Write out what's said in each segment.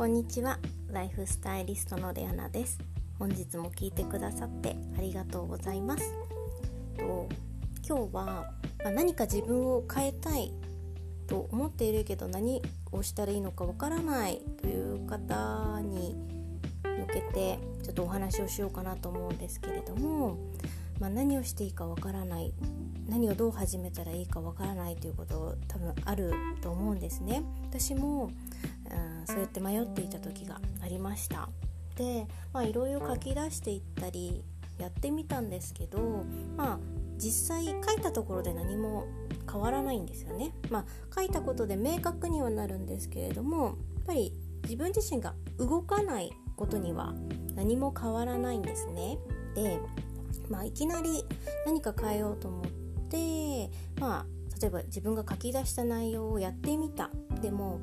こんにちは。ライフスタイリストのレアナです。本日も聞いてくださってありがとうございます。と今日は、ま、何か自分を変えたいと思っているけど何をしたらいいのかわからないという方に向けてちょっとお話をしようかなと思うんですけれども、まあ、何をしていいかわからない何をどう始めたらいいかわからないということ多分あると思うんですね。私も、うん、そうやって迷っていた時がありました。でまあいろいろ書き出していったりやってみたんですけどまあ実際書いたところで何も変わらないんですよね。まあ書いたことで明確にはなるんですけれどもやっぱり自分自身が動かないことには何も変わらないんですね。でまあ、いきなり何か変えようと思ってまあ例えば自分が書き出した内容をやってみた。でも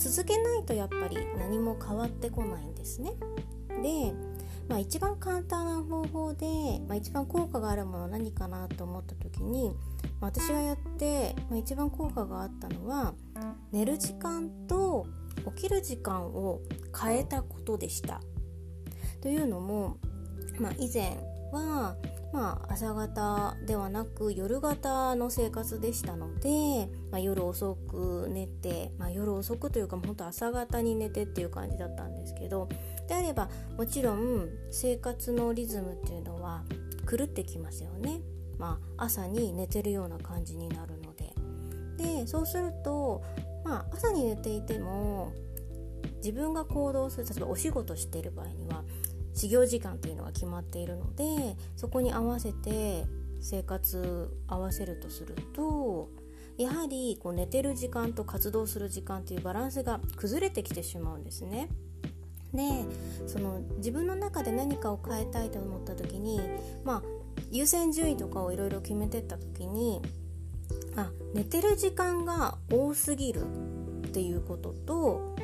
続けないとやっぱり何も変わってこないんですね。で、まあ、一番簡単な方法で、まあ、一番効果があるものは何かなと思った時に、まあ、私がやって、まあ、一番効果があったのは寝る時間と起きる時間を変えたことでした。というのも、まあ、以前はまあ、朝方ではなく夜型の生活でしたので、まあ、夜遅く寝て、まあ、夜遅くというか本当朝方に寝てっていう感じだったんですけどであればもちろん生活のリズムっていうのは狂ってきますよね、まあ、朝に寝てるような感じになるので。でそうすると、まあ、朝に寝ていても自分が行動する例えばお仕事してる場合には始業時間っていうのが決まっているのでそこに合わせて生活合わせるとするとやはりこう寝てる時間と活動する時間っていうバランスが崩れてきてしまうんですね。でその自分の中で何かを変えたいと思った時にまあ優先順位とかをいろいろ決めてった時にあ寝てる時間が多すぎるっていうことと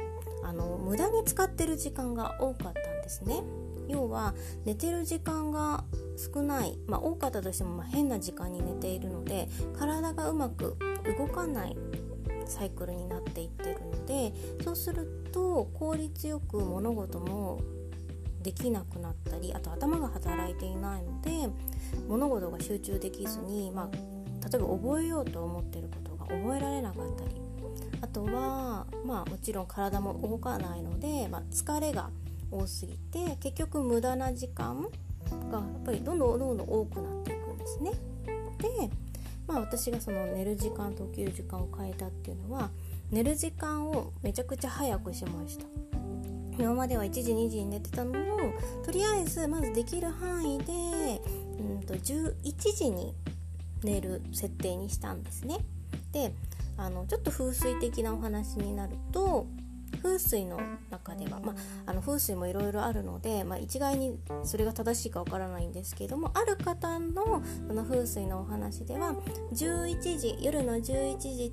あの無駄に使ってる時間が多かったんですね。要は寝てる時間が少ない、まあ、多かったとしてもま変な時間に寝ているので体がうまく動かないサイクルになっていってるのでそうすると効率よく物事もできなくなったりあと頭が働いていないので物事が集中できずに、まあ、例えば覚えようと思ってることが覚えられなかったりあとは、まあ、もちろん体も動かないので、まあ、疲れが多すぎて結局無駄な時間がやっぱりどんどんどんどん多くなっていくんですね。で、まあ、私がその寝る時間と起きる時間を変えたっていうのは寝る時間をめちゃくちゃ早くしました。今までは1時2時に寝てたのをとりあえずまずできる範囲でうんと11時に寝る設定にしたんですね。であのちょっと風水的なお話になると風水の中では、まあ、あの風水もいろいろあるので、まあ、一概にそれが正しいかわからないんですけれどもある方のその風水のお話では11時夜の11時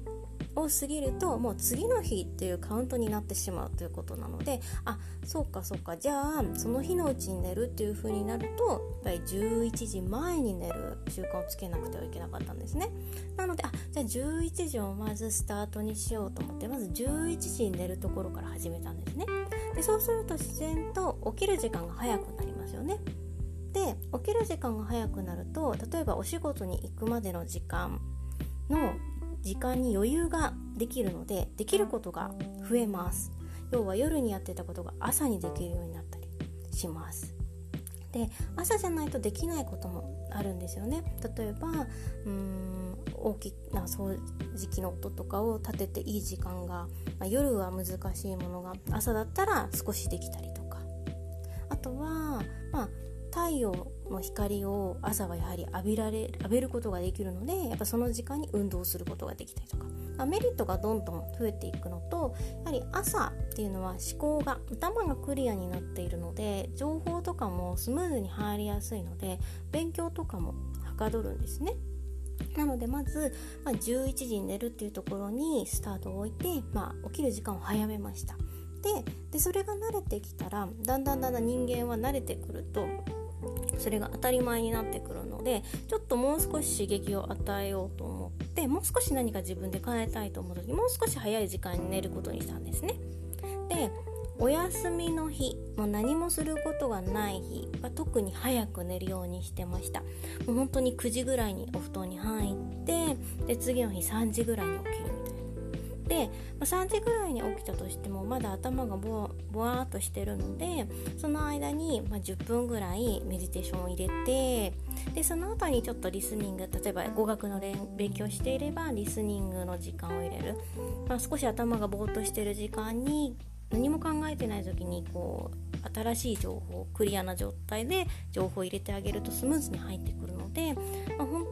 を過ぎるともう次の日っていうカウントになってしまうということなのであそうかそうか。じゃあその日のうちに寝るっていう風になるとやっぱり11時前に寝る習慣をつけなくてはいけなかったんですね。なのであじゃあ11時をまずスタートにしようと思ってまず11時に寝るところから始めたんですね。でそうすると自然と起きる時間が早くなりますよね。で起きる時間が早くなると例えばお仕事に行くまでの時間の時間に余裕ができるのでできることが増えます。要は夜にやってたことが朝にできるようになったりします。で朝じゃないとできないこともあるんですよね。例えばうーん大きな掃除機の音とかを立てていい時間が、まあ、夜は難しいものが朝だったら少しできたりとか。あとはまあ太陽の光を朝はやはり浴びられ浴びることができるのでやっぱその時間に運動することができたりとか、ま、メリットがどんどん増えていくのとやはり朝っていうのは思考が頭がクリアになっているので情報とかもスムーズに入りやすいので勉強とかもはかどるんですね。なのでまず、まあ、11時に寝るっていうところにスタートを置いて、まあ、起きる時間を早めました。でそれが慣れてきたらだんだんだんだん人間は慣れてくるとそれが当たり前になってくるのでちょっともう少し刺激を与えようと思ってもう少し何か自分で変えたいと思う時もう少し早い時間に寝ることにしたんですね。でお休みの日もう何もすることがない日は特に早く寝るようにしてましたもう本当に9時ぐらいにお布団に入ってで次の日3時ぐらいに起きるで、ま、3時ぐらいに起きたとしてもまだ頭がボワーっとしてるのでその間に、ま、10分ぐらいメディテーションを入れてでその後にちょっとリスニング例えば語学の勉強していればリスニングの時間を入れる、まあ、少し頭がぼーっとしてる時間に何も考えてない時にこう新しい情報クリアな状態で情報を入れてあげるとスムーズに入ってくるので、まあ、本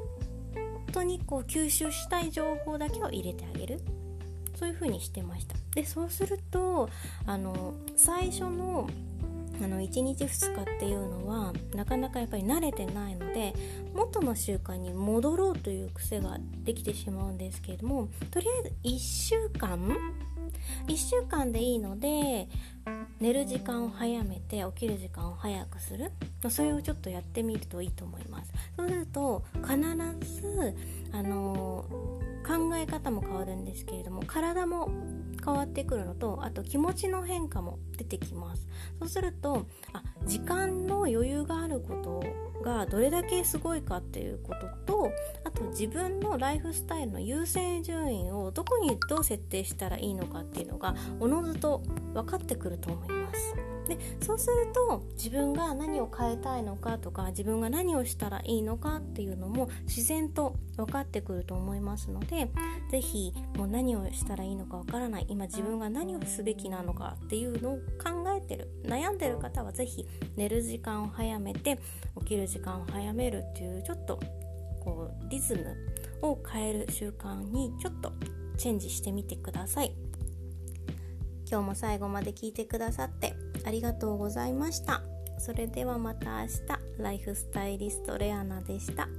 当にこう吸収したい情報だけを入れてあげる。そういう風にしてました。でそうするとあの最初のあの1日2日っていうのはなかなかやっぱり慣れてないので元の習慣に戻ろうという癖ができてしまうんですけれどもとりあえず1週間1週間でいいので寝る時間を早めて起きる時間を早くする。それをちょっとやってみるといいと思います。そうすると必ずあの考え方も変わるんですけれども体も変わってくるのとあと気持ちの変化も出てきます。そうするとあ時間の余裕があることがどれだけすごいかっていうこととあと自分のライフスタイルの優先順位をどこにどう設定したらいいのかっていうのがおのずと分かってくると思います。でそうすると自分が何を変えたいのかとか自分が何をしたらいいのかっていうのも自然と分かってくると思いますので是非もう何をしたらいいのか分からない今自分が何をすべきなのかっていうのを考えてる悩んでる方は是非寝る時間を早めて起きる時間を早めるっていうちょっとこうリズムを変える習慣にちょっとチェンジしてみてください。今日も最後まで聞いてくださってありがとうございましたそれではまた明日ライフスタイリストレアナでした。